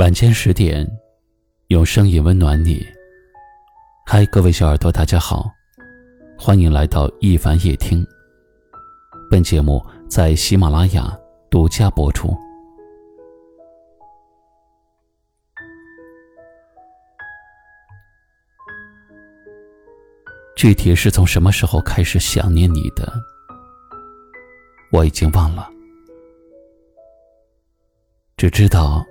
晚间十点，用声音温暖你。嗨，各位小耳朵，大家好，欢迎来到一凡夜听。本节目在喜马拉雅独家播出。具体是从什么时候开始想念你的，我已经忘了，只知道。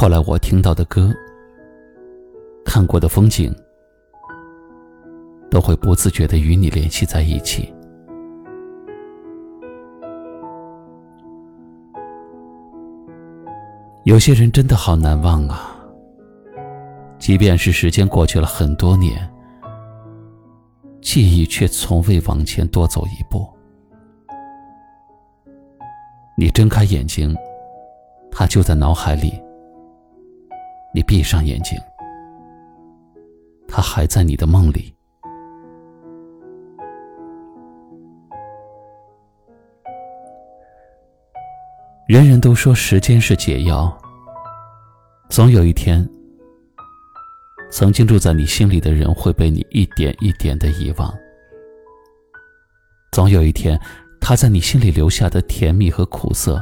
后来我听到的歌，看过的风景，都会不自觉的与你联系在一起。有些人真的好难忘啊，即便是时间过去了很多年，记忆却从未往前多走一步。你睁开眼睛，他就在脑海里。你闭上眼睛，他还在你的梦里。人人都说时间是解药，总有一天，曾经住在你心里的人会被你一点一点的遗忘。总有一天，他在你心里留下的甜蜜和苦涩，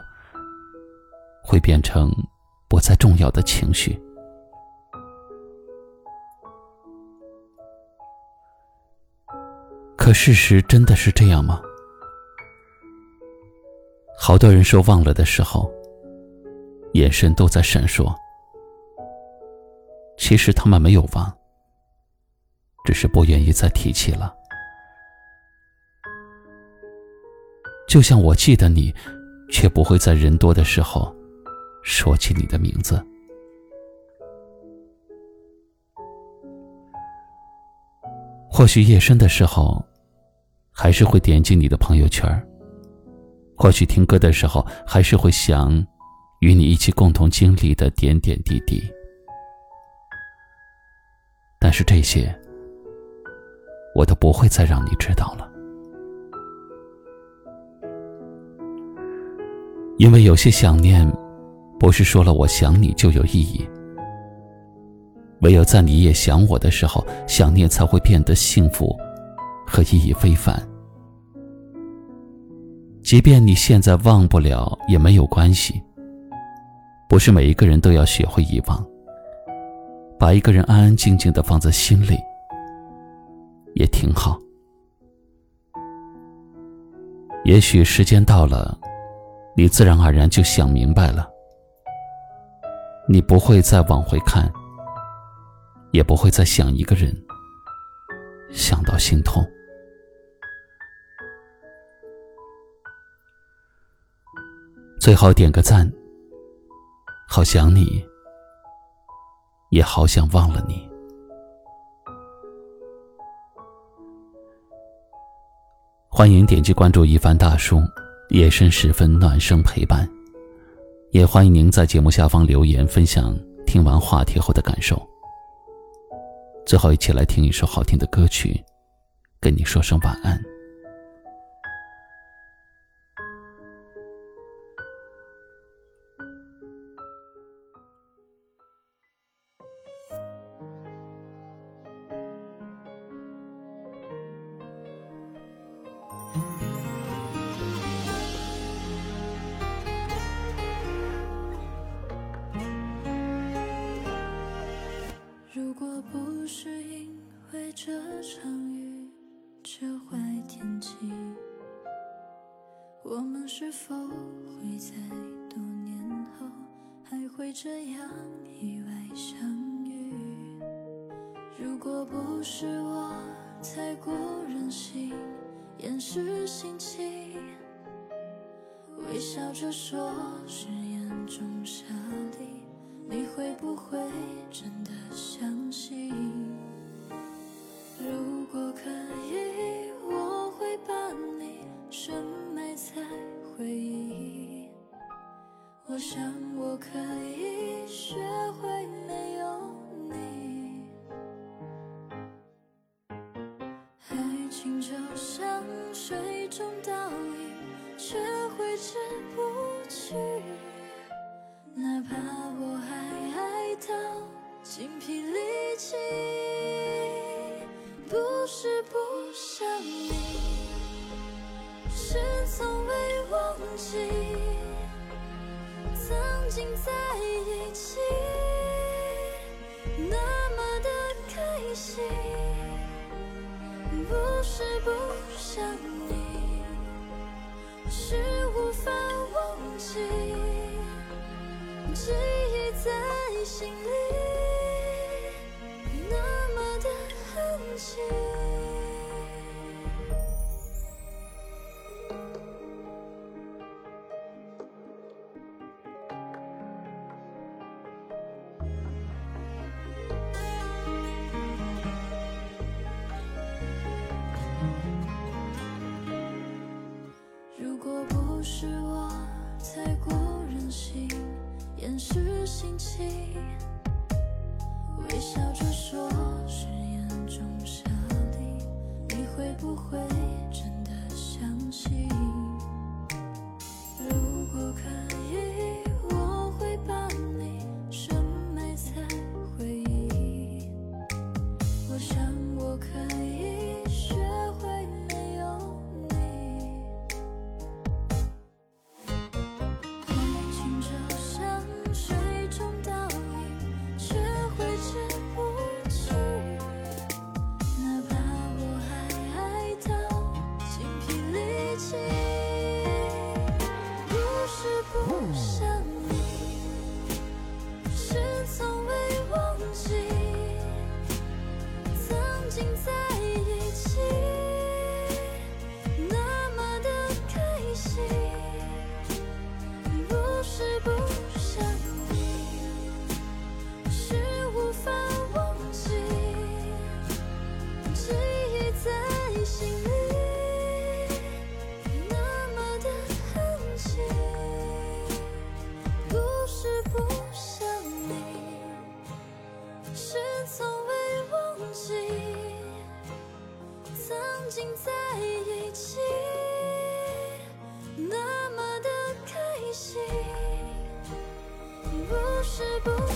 会变成不再重要的情绪。可事实真的是这样吗？好多人说忘了的时候，眼神都在闪烁。其实他们没有忘，只是不愿意再提起了。就像我记得你，却不会在人多的时候说起你的名字。或许夜深的时候。还是会点击你的朋友圈或许听歌的时候，还是会想与你一起共同经历的点点滴滴。但是这些，我都不会再让你知道了，因为有些想念，不是说了我想你就有意义。唯有在你也想我的时候，想念才会变得幸福。和意义非凡。即便你现在忘不了也没有关系。不是每一个人都要学会遗忘，把一个人安安静静的放在心里，也挺好。也许时间到了，你自然而然就想明白了。你不会再往回看，也不会再想一个人，想到心痛。最好点个赞，好想你，也好想忘了你。欢迎点击关注一凡大叔，夜深时分暖声陪伴。也欢迎您在节目下方留言分享听完话题后的感受。最后，一起来听一首好听的歌曲，跟你说声晚安。我们是否会在多年后还会这样意外相遇？如果不是我太过任性，掩饰心情，微笑着说是眼中沙粒，你会不会真的相信？如果可以，回忆，我想我可以学会没有你，爱情就像水中倒影，却挥之不去，哪怕我还爱到。精疲力尽。起，曾经在一起，那么的开心，不是不想你，是无法忘记，记忆在心里，那么的痕迹。是不